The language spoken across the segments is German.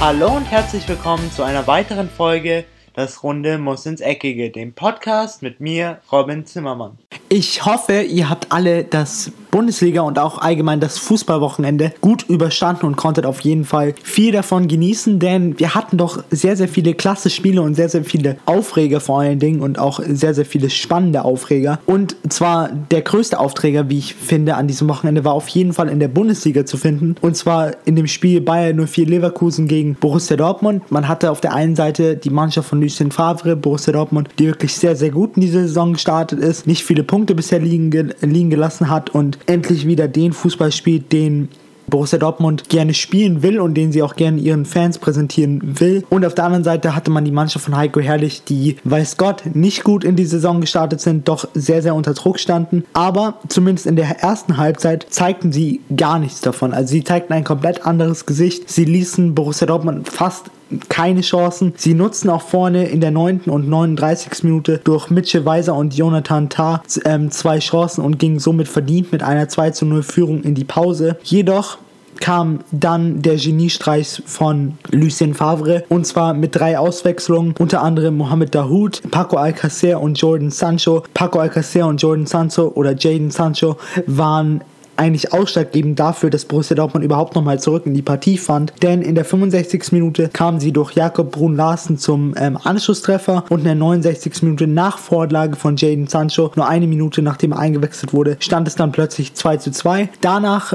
Hallo und herzlich willkommen zu einer weiteren Folge Das Runde muss ins Eckige, dem Podcast mit mir, Robin Zimmermann. Ich hoffe, ihr habt alle das Bundesliga und auch allgemein das Fußballwochenende gut überstanden und konntet auf jeden Fall viel davon genießen, denn wir hatten doch sehr, sehr viele klasse Spiele und sehr, sehr viele Aufreger vor allen Dingen und auch sehr, sehr viele spannende Aufreger. Und zwar der größte Aufträger, wie ich finde, an diesem Wochenende war auf jeden Fall in der Bundesliga zu finden und zwar in dem Spiel Bayern 04 Leverkusen gegen Borussia Dortmund. Man hatte auf der einen Seite die Mannschaft von Lucien Favre, Borussia Dortmund, die wirklich sehr, sehr gut in diese Saison gestartet ist, nicht viele Punkte bisher liegen, liegen gelassen hat und endlich wieder den Fußball spielt, den Borussia Dortmund gerne spielen will und den sie auch gerne ihren Fans präsentieren will. Und auf der anderen Seite hatte man die Mannschaft von Heiko Herrlich, die, weiß Gott, nicht gut in die Saison gestartet sind, doch sehr, sehr unter Druck standen. Aber zumindest in der ersten Halbzeit zeigten sie gar nichts davon. Also sie zeigten ein komplett anderes Gesicht. Sie ließen Borussia Dortmund fast keine Chancen. Sie nutzen auch vorne in der 9. und 39. Minute durch Mitchell Weiser und Jonathan Tah ähm, zwei Chancen und gingen somit verdient mit einer 2 zu 0 Führung in die Pause. Jedoch kam dann der Geniestreich von Lucien Favre und zwar mit drei Auswechslungen, unter anderem Mohamed Dahoud, Paco Alcacer und Jordan Sancho. Paco Alcacer und Jordan Sancho oder Jaden Sancho waren eigentlich ausschlaggebend dafür, dass Borussia Dortmund überhaupt nochmal zurück in die Partie fand. Denn in der 65. Minute kamen sie durch Jakob Brun Larsen zum ähm, Anschlusstreffer und in der 69. Minute nach Vorlage von Jaden Sancho, nur eine Minute nachdem er eingewechselt wurde, stand es dann plötzlich 2 zu 2. Danach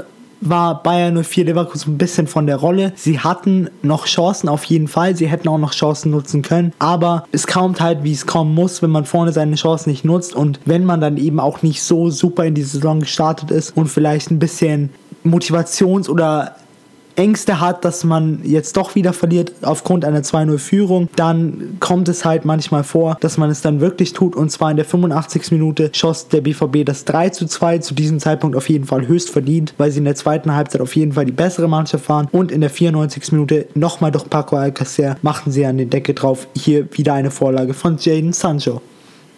war Bayern 04 Leverkusen ein bisschen von der Rolle. Sie hatten noch Chancen auf jeden Fall. Sie hätten auch noch Chancen nutzen können. Aber es kommt halt, wie es kommen muss, wenn man vorne seine Chancen nicht nutzt und wenn man dann eben auch nicht so super in die Saison gestartet ist und vielleicht ein bisschen Motivations- oder Ängste hat, dass man jetzt doch wieder verliert aufgrund einer 2-0-Führung, dann kommt es halt manchmal vor, dass man es dann wirklich tut. Und zwar in der 85. Minute schoss der BVB das 3 zu 2 zu diesem Zeitpunkt auf jeden Fall höchst verdient, weil sie in der zweiten Halbzeit auf jeden Fall die bessere Mannschaft waren. Und in der 94. Minute nochmal durch Paco Alcacer machten sie an den Decke drauf. Hier wieder eine Vorlage von Jaden Sancho.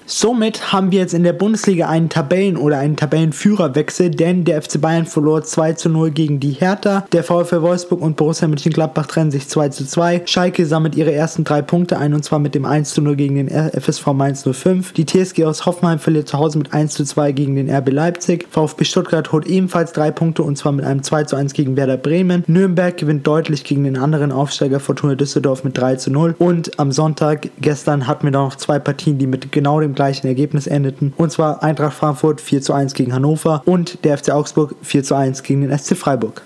Somit haben wir jetzt in der Bundesliga einen Tabellen- oder einen Tabellenführerwechsel, denn der FC Bayern verlor 2 zu 0 gegen die Hertha. Der VfL Wolfsburg und Borussia Mönchengladbach trennen sich 2 zu 2. Schalke sammelt ihre ersten drei Punkte ein und zwar mit dem 1 zu 0 gegen den FSV Mainz 05. Die TSG aus Hoffenheim verliert zu Hause mit 1 zu 2 gegen den RB Leipzig. VfB Stuttgart holt ebenfalls drei Punkte und zwar mit einem 2 zu 1 gegen Werder Bremen. Nürnberg gewinnt deutlich gegen den anderen Aufsteiger Fortuna Düsseldorf mit 3 zu 0. Und am Sonntag gestern hatten wir noch zwei Partien, die mit genau dem gleichen Ergebnis endeten. Und zwar Eintracht Frankfurt 4 zu 1 gegen Hannover und der FC Augsburg 4 zu 1 gegen den SC Freiburg.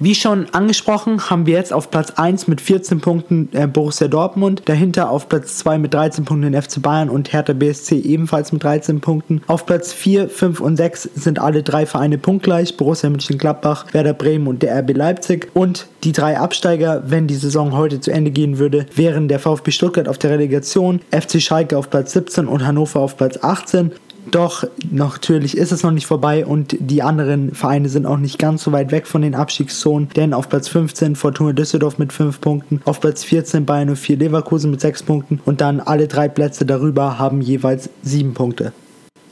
Wie schon angesprochen, haben wir jetzt auf Platz 1 mit 14 Punkten äh, Borussia Dortmund, dahinter auf Platz 2 mit 13 Punkten den FC Bayern und Hertha BSC ebenfalls mit 13 Punkten. Auf Platz 4, 5 und 6 sind alle drei Vereine punktgleich, Borussia Mönchengladbach, Werder Bremen und der RB Leipzig. Und die drei Absteiger, wenn die Saison heute zu Ende gehen würde, wären der VfB Stuttgart auf der Relegation, FC Schalke auf Platz 17 und Hannover auf Platz 18. Doch natürlich ist es noch nicht vorbei und die anderen Vereine sind auch nicht ganz so weit weg von den Abstiegszonen, denn auf Platz 15 Fortuna Düsseldorf mit 5 Punkten, auf Platz 14 Bayern 04 Leverkusen mit 6 Punkten und dann alle drei Plätze darüber haben jeweils 7 Punkte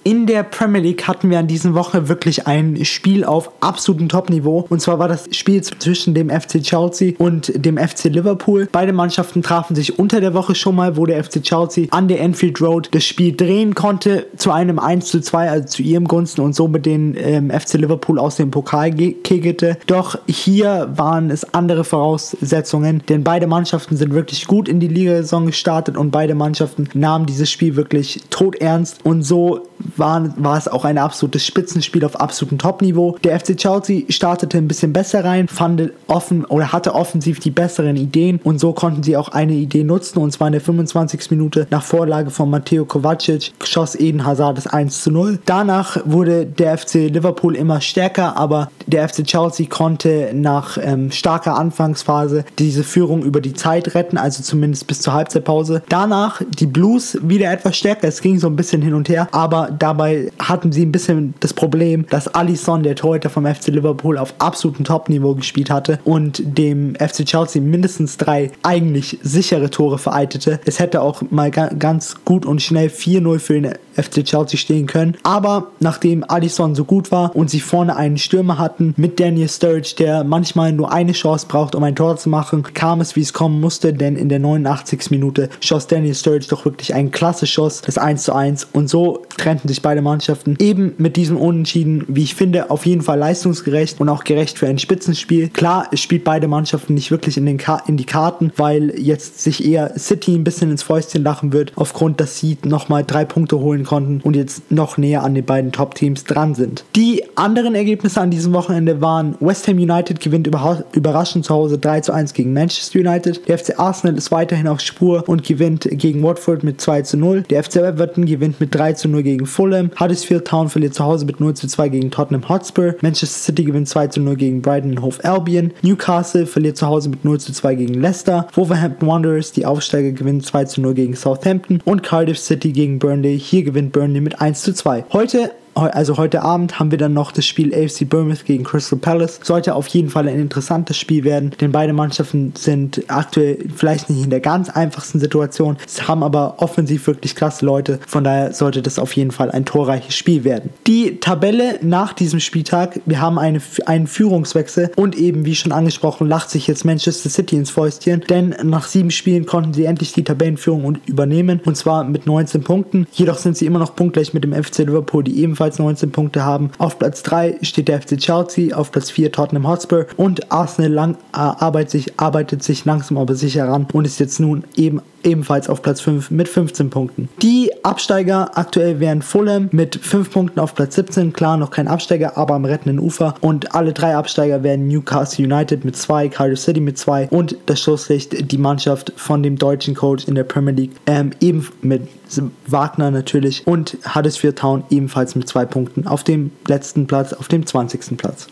in der Premier League hatten wir an dieser Woche wirklich ein Spiel auf absolutem Top-Niveau. Und zwar war das Spiel zwischen dem FC Chelsea und dem FC Liverpool. Beide Mannschaften trafen sich unter der Woche schon mal, wo der FC Chelsea an der Enfield Road das Spiel drehen konnte zu einem 1 zu 2, also zu ihrem Gunsten und somit den ähm, FC Liverpool aus dem Pokal kegelte. Doch hier waren es andere Voraussetzungen, denn beide Mannschaften sind wirklich gut in die Liga-Saison gestartet und beide Mannschaften nahmen dieses Spiel wirklich todernst und so war, war es auch ein absolutes Spitzenspiel auf absolutem Top-Niveau. Der FC Chelsea startete ein bisschen besser rein, fand offen oder hatte offensiv die besseren Ideen und so konnten sie auch eine Idee nutzen und zwar in der 25. Minute nach Vorlage von Matteo Kovacic schoss Eden Hazard das 1 zu 0. Danach wurde der FC Liverpool immer stärker, aber der FC Chelsea konnte nach ähm, starker Anfangsphase diese Führung über die Zeit retten, also zumindest bis zur Halbzeitpause. Danach die Blues wieder etwas stärker, es ging so ein bisschen hin und her, aber da dabei hatten sie ein bisschen das Problem, dass Alisson, der Torhüter vom FC Liverpool, auf absolutem Top-Niveau gespielt hatte und dem FC Chelsea mindestens drei eigentlich sichere Tore vereitete. Es hätte auch mal ganz gut und schnell 4-0 für den FC Chelsea stehen können. Aber nachdem Alisson so gut war und sie vorne einen Stürmer hatten mit Daniel Sturridge, der manchmal nur eine Chance braucht, um ein Tor zu machen, kam es, wie es kommen musste, denn in der 89. Minute schoss Daniel Sturridge doch wirklich einen klasse Schuss, das 1 zu 1 und so trennten sich beide Mannschaften eben mit diesem Unentschieden, wie ich finde, auf jeden Fall leistungsgerecht und auch gerecht für ein Spitzenspiel. Klar, es spielt beide Mannschaften nicht wirklich in, den Ka in die Karten, weil jetzt sich eher City ein bisschen ins Fäustchen lachen wird, aufgrund, dass sie nochmal drei Punkte holen konnten und jetzt noch näher an den beiden Top-Teams dran sind. Die anderen Ergebnisse an diesem Wochenende waren West Ham United gewinnt überraschend zu Hause 3 zu 1 gegen Manchester United. Der FC Arsenal ist weiterhin auf Spur und gewinnt gegen Watford mit 2 zu 0. Der FC Everton gewinnt mit 3 zu 0 gegen Fulham. Huddersfield Town verliert zu Hause mit 0 zu 2 gegen Tottenham Hotspur. Manchester City gewinnt 2 zu 0 gegen Brighton Hove Albion. Newcastle verliert zu Hause mit 0 zu 2 gegen Leicester. Wolverhampton Wanderers, die Aufsteiger, gewinnen 2 zu 0 gegen Southampton. Und Cardiff City gegen Burnley. Hier gewinnt Burnley mit 1 zu 2. Heute also heute Abend haben wir dann noch das Spiel AFC Bournemouth gegen Crystal Palace. Sollte auf jeden Fall ein interessantes Spiel werden, denn beide Mannschaften sind aktuell vielleicht nicht in der ganz einfachsten Situation, haben aber offensiv wirklich klasse Leute. Von daher sollte das auf jeden Fall ein torreiches Spiel werden. Die Tabelle nach diesem Spieltag, wir haben eine, einen Führungswechsel und eben wie schon angesprochen, lacht sich jetzt Manchester City ins Fäustchen, denn nach sieben Spielen konnten sie endlich die Tabellenführung übernehmen und zwar mit 19 Punkten. Jedoch sind sie immer noch punktgleich mit dem FC Liverpool, die ebenfalls ebenfalls 19 Punkte haben. Auf Platz 3 steht der FC Chelsea, auf Platz 4 Tottenham Hotspur und Arsenal lang, äh, arbeitet, sich, arbeitet sich langsam aber sicher ran und ist jetzt nun eben ebenfalls auf Platz 5 mit 15 Punkten. Die Absteiger aktuell wären Fulham mit 5 Punkten auf Platz 17, klar noch kein Absteiger, aber am rettenden Ufer und alle drei Absteiger werden Newcastle United mit 2, Cardiff City mit 2 und das Schlusslicht die Mannschaft von dem deutschen Coach in der Premier League ähm, eben mit Wagner natürlich und Huddersfield Town ebenfalls mit 2 Punkten auf dem letzten Platz, auf dem 20. Platz.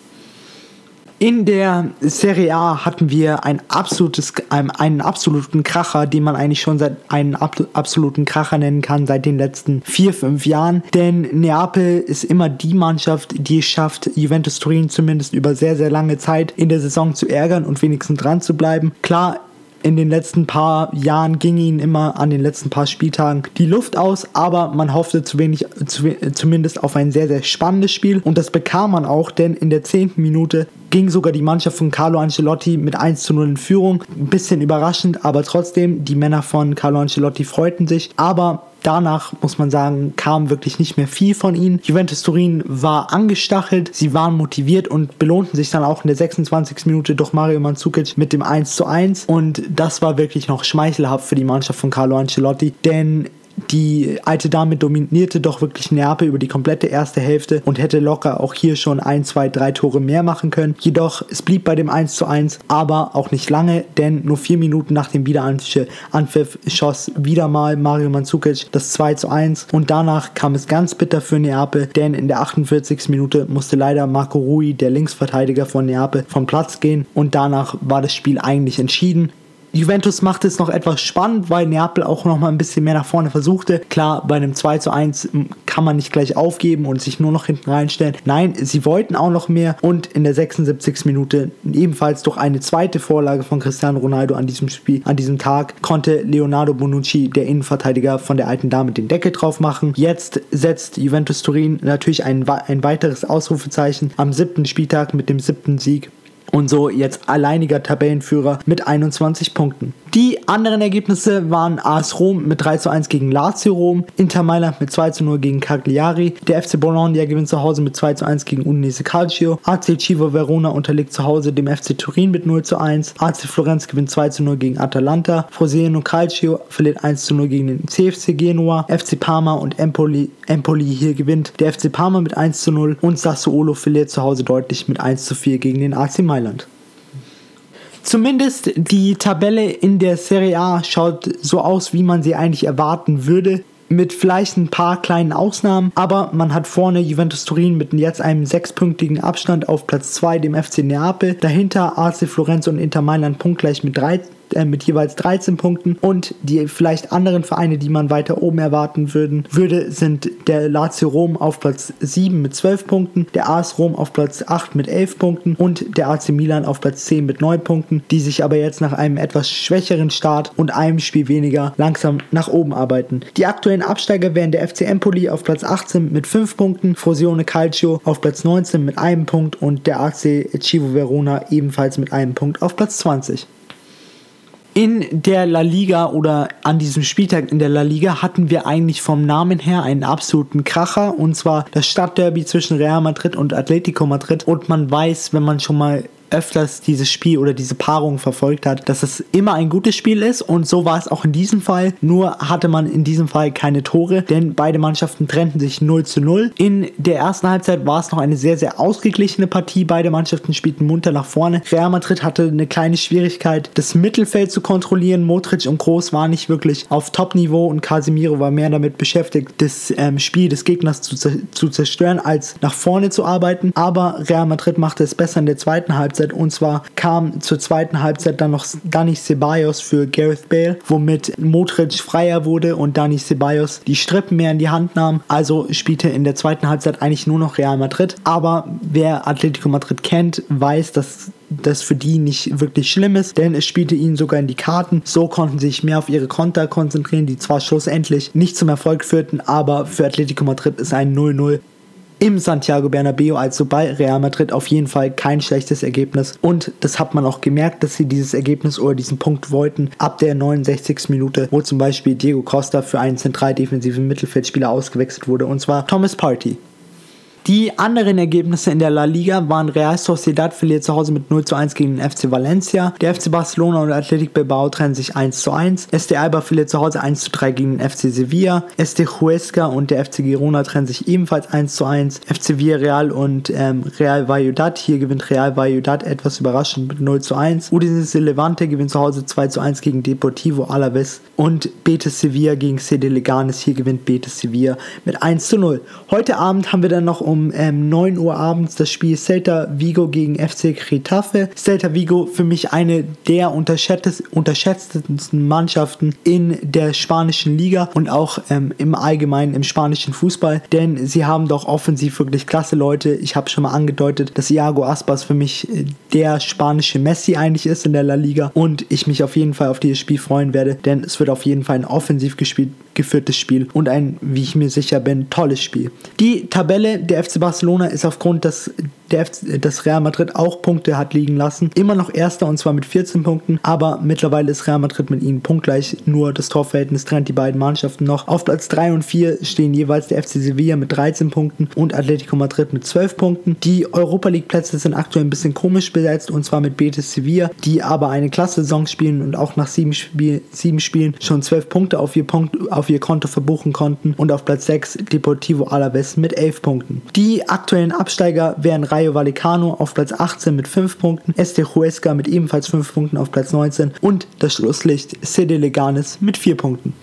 In der Serie A hatten wir ein absolutes, einen absoluten Kracher, den man eigentlich schon seit einen absoluten Kracher nennen kann, seit den letzten vier, fünf Jahren. Denn Neapel ist immer die Mannschaft, die es schafft, Juventus Turin zumindest über sehr, sehr lange Zeit in der Saison zu ärgern und wenigstens dran zu bleiben. Klar, in den letzten paar Jahren ging ihnen immer an den letzten paar Spieltagen die Luft aus, aber man hoffte zu wenig, zu, zumindest auf ein sehr, sehr spannendes Spiel und das bekam man auch, denn in der zehnten Minute ging sogar die Mannschaft von Carlo Ancelotti mit 1 zu 0 in Führung. Ein bisschen überraschend, aber trotzdem, die Männer von Carlo Ancelotti freuten sich, aber Danach muss man sagen, kam wirklich nicht mehr viel von ihnen. Juventus Turin war angestachelt, sie waren motiviert und belohnten sich dann auch in der 26. Minute durch Mario Mandzukic mit dem 1 zu 1 und das war wirklich noch schmeichelhaft für die Mannschaft von Carlo Ancelotti, denn die alte Dame dominierte doch wirklich Neapel über die komplette erste Hälfte und hätte locker auch hier schon ein, zwei, drei Tore mehr machen können. Jedoch, es blieb bei dem 1 zu 1, aber auch nicht lange, denn nur vier Minuten nach dem Wiederanpfiff schoss wieder mal Mario Mandzukic das 2 zu 1 und danach kam es ganz bitter für Neapel, denn in der 48. Minute musste leider Marco Rui, der Linksverteidiger von Neapel, vom Platz gehen und danach war das Spiel eigentlich entschieden. Juventus macht es noch etwas spannend, weil Neapel auch noch mal ein bisschen mehr nach vorne versuchte. Klar, bei einem 2 zu 1 kann man nicht gleich aufgeben und sich nur noch hinten reinstellen. Nein, sie wollten auch noch mehr und in der 76. Minute ebenfalls durch eine zweite Vorlage von Cristiano Ronaldo an diesem Spiel, an diesem Tag, konnte Leonardo Bonucci, der Innenverteidiger von der alten Dame, den Deckel drauf machen. Jetzt setzt Juventus Turin natürlich ein, ein weiteres Ausrufezeichen am siebten Spieltag mit dem siebten Sieg und so jetzt alleiniger Tabellenführer mit 21 Punkten. Die anderen Ergebnisse waren AS Rom mit 3 zu 1 gegen Lazio Rom, Inter Mailand mit 2 zu 0 gegen Cagliari, der FC Bologna gewinnt zu Hause mit 2 zu 1 gegen Udinese Calcio, AC Civo Verona unterliegt zu Hause dem FC Turin mit 0 zu 1, AC Florenz gewinnt 2 zu 0 gegen Atalanta, Frosinone Calcio verliert 1 zu 0 gegen den CFC Genua, FC Parma und Empoli, Empoli hier gewinnt der FC Parma mit 1 zu 0 und Sassuolo verliert zu Hause deutlich mit 1 zu 4 gegen den AC Mailand. Zumindest die Tabelle in der Serie A schaut so aus, wie man sie eigentlich erwarten würde. Mit vielleicht ein paar kleinen Ausnahmen, aber man hat vorne Juventus Turin mit jetzt einem sechspunktigen Abstand auf Platz 2, dem FC Neapel. Dahinter AC Florenz und Inter Mailand punktgleich mit drei äh, mit jeweils 13 Punkten und die vielleicht anderen Vereine, die man weiter oben erwarten würden, würde, sind der Lazio Rom auf Platz 7 mit 12 Punkten, der AS Rom auf Platz 8 mit 11 Punkten und der AC Milan auf Platz 10 mit 9 Punkten, die sich aber jetzt nach einem etwas schwächeren Start und einem Spiel weniger langsam nach oben arbeiten. Die aktuellen Absteiger wären der FC Empoli auf Platz 18 mit 5 Punkten, Frosione Calcio auf Platz 19 mit einem Punkt und der AC Chivo Verona ebenfalls mit einem Punkt auf Platz 20. In der La Liga oder an diesem Spieltag in der La Liga hatten wir eigentlich vom Namen her einen absoluten Kracher. Und zwar das Stadtderby zwischen Real Madrid und Atletico Madrid. Und man weiß, wenn man schon mal öfters dieses Spiel oder diese Paarung verfolgt hat, dass es immer ein gutes Spiel ist und so war es auch in diesem Fall. Nur hatte man in diesem Fall keine Tore, denn beide Mannschaften trennten sich 0 zu 0. In der ersten Halbzeit war es noch eine sehr, sehr ausgeglichene Partie. Beide Mannschaften spielten munter nach vorne. Real Madrid hatte eine kleine Schwierigkeit, das Mittelfeld zu kontrollieren. Modric und Groß waren nicht wirklich auf Top-Niveau und Casemiro war mehr damit beschäftigt, das ähm, Spiel des Gegners zu, zu zerstören, als nach vorne zu arbeiten. Aber Real Madrid machte es besser in der zweiten Halbzeit Halbzeit. Und zwar kam zur zweiten Halbzeit dann noch Dani Ceballos für Gareth Bale, womit Modric freier wurde und Dani Ceballos die Strippen mehr in die Hand nahm. Also spielte in der zweiten Halbzeit eigentlich nur noch Real Madrid. Aber wer Atletico Madrid kennt, weiß, dass das für die nicht wirklich schlimm ist, denn es spielte ihnen sogar in die Karten. So konnten sie sich mehr auf ihre Konter konzentrieren, die zwar schlussendlich nicht zum Erfolg führten, aber für Atletico Madrid ist ein 0-0 im Santiago Bernabeo, also bei Real Madrid, auf jeden Fall kein schlechtes Ergebnis. Und das hat man auch gemerkt, dass sie dieses Ergebnis oder diesen Punkt wollten. Ab der 69. Minute, wo zum Beispiel Diego Costa für einen zentral defensiven Mittelfeldspieler ausgewechselt wurde, und zwar Thomas Party. Die anderen Ergebnisse in der La Liga waren Real Sociedad verliert zu Hause mit 0 zu 1 gegen den FC Valencia. Der FC Barcelona und Athletic Bilbao trennen sich 1 zu 1. SD Alba verliert zu Hause 1 zu 3 gegen den FC Sevilla. SD Huesca und der FC Girona trennen sich ebenfalls 1 zu 1. FC Villarreal und ähm, Real Valladolid. Hier gewinnt Real Valladolid etwas überraschend mit 0 zu 1. Udinese Levante gewinnt zu Hause 2 zu 1 gegen Deportivo Alaves. Und Betis Sevilla gegen CD Leganes. Hier gewinnt Betis Sevilla mit 1 zu 0. Heute Abend haben wir dann noch um um ähm, 9 Uhr abends das Spiel Celta Vigo gegen FC Getafe. Celta Vigo für mich eine der unterschätztesten Mannschaften in der spanischen Liga und auch ähm, im Allgemeinen im spanischen Fußball, denn sie haben doch offensiv wirklich klasse Leute. Ich habe schon mal angedeutet, dass Iago Aspas für mich äh, der spanische Messi eigentlich ist in der La Liga und ich mich auf jeden Fall auf dieses Spiel freuen werde, denn es wird auf jeden Fall offensiv gespielt, geführtes Spiel und ein, wie ich mir sicher bin, tolles Spiel. Die Tabelle der FC Barcelona ist aufgrund des der das Real Madrid auch Punkte hat liegen lassen. Immer noch Erster und zwar mit 14 Punkten, aber mittlerweile ist Real Madrid mit ihnen punktgleich. Nur das Torverhältnis trennt die beiden Mannschaften noch. Auf Platz 3 und 4 stehen jeweils der FC Sevilla mit 13 Punkten und Atletico Madrid mit 12 Punkten. Die Europa League Plätze sind aktuell ein bisschen komisch besetzt und zwar mit Betis Sevilla, die aber eine klasse Saison spielen und auch nach sieben, Spiel, sieben Spielen schon 12 Punkte auf ihr, Punkt, auf ihr Konto verbuchen konnten und auf Platz 6 Deportivo Alaves mit 11 Punkten. Die aktuellen Absteiger wären Rayo Vallecano auf Platz 18 mit 5 Punkten, Este Huesca mit ebenfalls 5 Punkten auf Platz 19 und das Schlusslicht Sede Leganes mit 4 Punkten.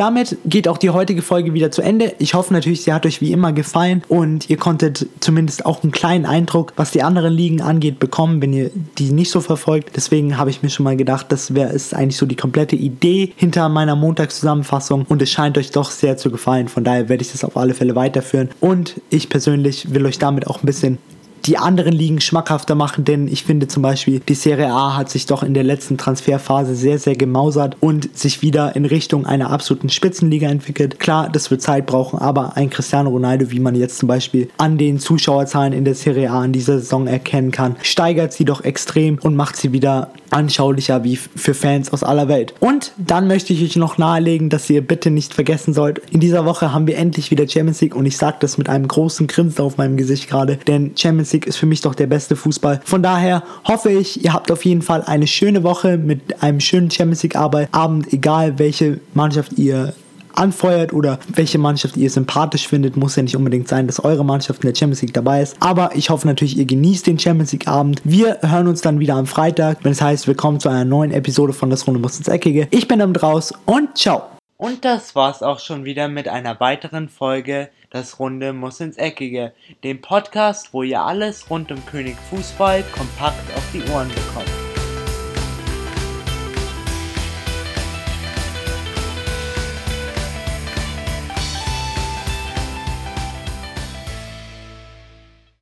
Damit geht auch die heutige Folge wieder zu Ende. Ich hoffe natürlich, sie hat euch wie immer gefallen und ihr konntet zumindest auch einen kleinen Eindruck, was die anderen Ligen angeht, bekommen, wenn ihr die nicht so verfolgt. Deswegen habe ich mir schon mal gedacht, das wäre ist eigentlich so die komplette Idee hinter meiner Montagszusammenfassung und es scheint euch doch sehr zu gefallen. Von daher werde ich das auf alle Fälle weiterführen und ich persönlich will euch damit auch ein bisschen die anderen Ligen schmackhafter machen, denn ich finde zum Beispiel, die Serie A hat sich doch in der letzten Transferphase sehr, sehr gemausert und sich wieder in Richtung einer absoluten Spitzenliga entwickelt. Klar, das wird Zeit brauchen, aber ein Cristiano Ronaldo, wie man jetzt zum Beispiel an den Zuschauerzahlen in der Serie A in dieser Saison erkennen kann, steigert sie doch extrem und macht sie wieder anschaulicher wie für Fans aus aller Welt. Und dann möchte ich euch noch nahelegen, dass ihr bitte nicht vergessen sollt, in dieser Woche haben wir endlich wieder Champions League und ich sage das mit einem großen Grinsen auf meinem Gesicht gerade, denn Champions League ist für mich doch der beste Fußball. Von daher hoffe ich, ihr habt auf jeden Fall eine schöne Woche mit einem schönen Champions League Abend, egal welche Mannschaft ihr anfeuert oder welche Mannschaft ihr sympathisch findet, muss ja nicht unbedingt sein, dass eure Mannschaft in der Champions League dabei ist. Aber ich hoffe natürlich, ihr genießt den Champions League Abend. Wir hören uns dann wieder am Freitag, wenn es heißt, willkommen zu einer neuen Episode von Das Runde muss ins Eckige. Ich bin damit raus und ciao. Und das war's auch schon wieder mit einer weiteren Folge Das Runde muss ins Eckige, dem Podcast, wo ihr alles rund um König Fußball kompakt auf die Ohren bekommt.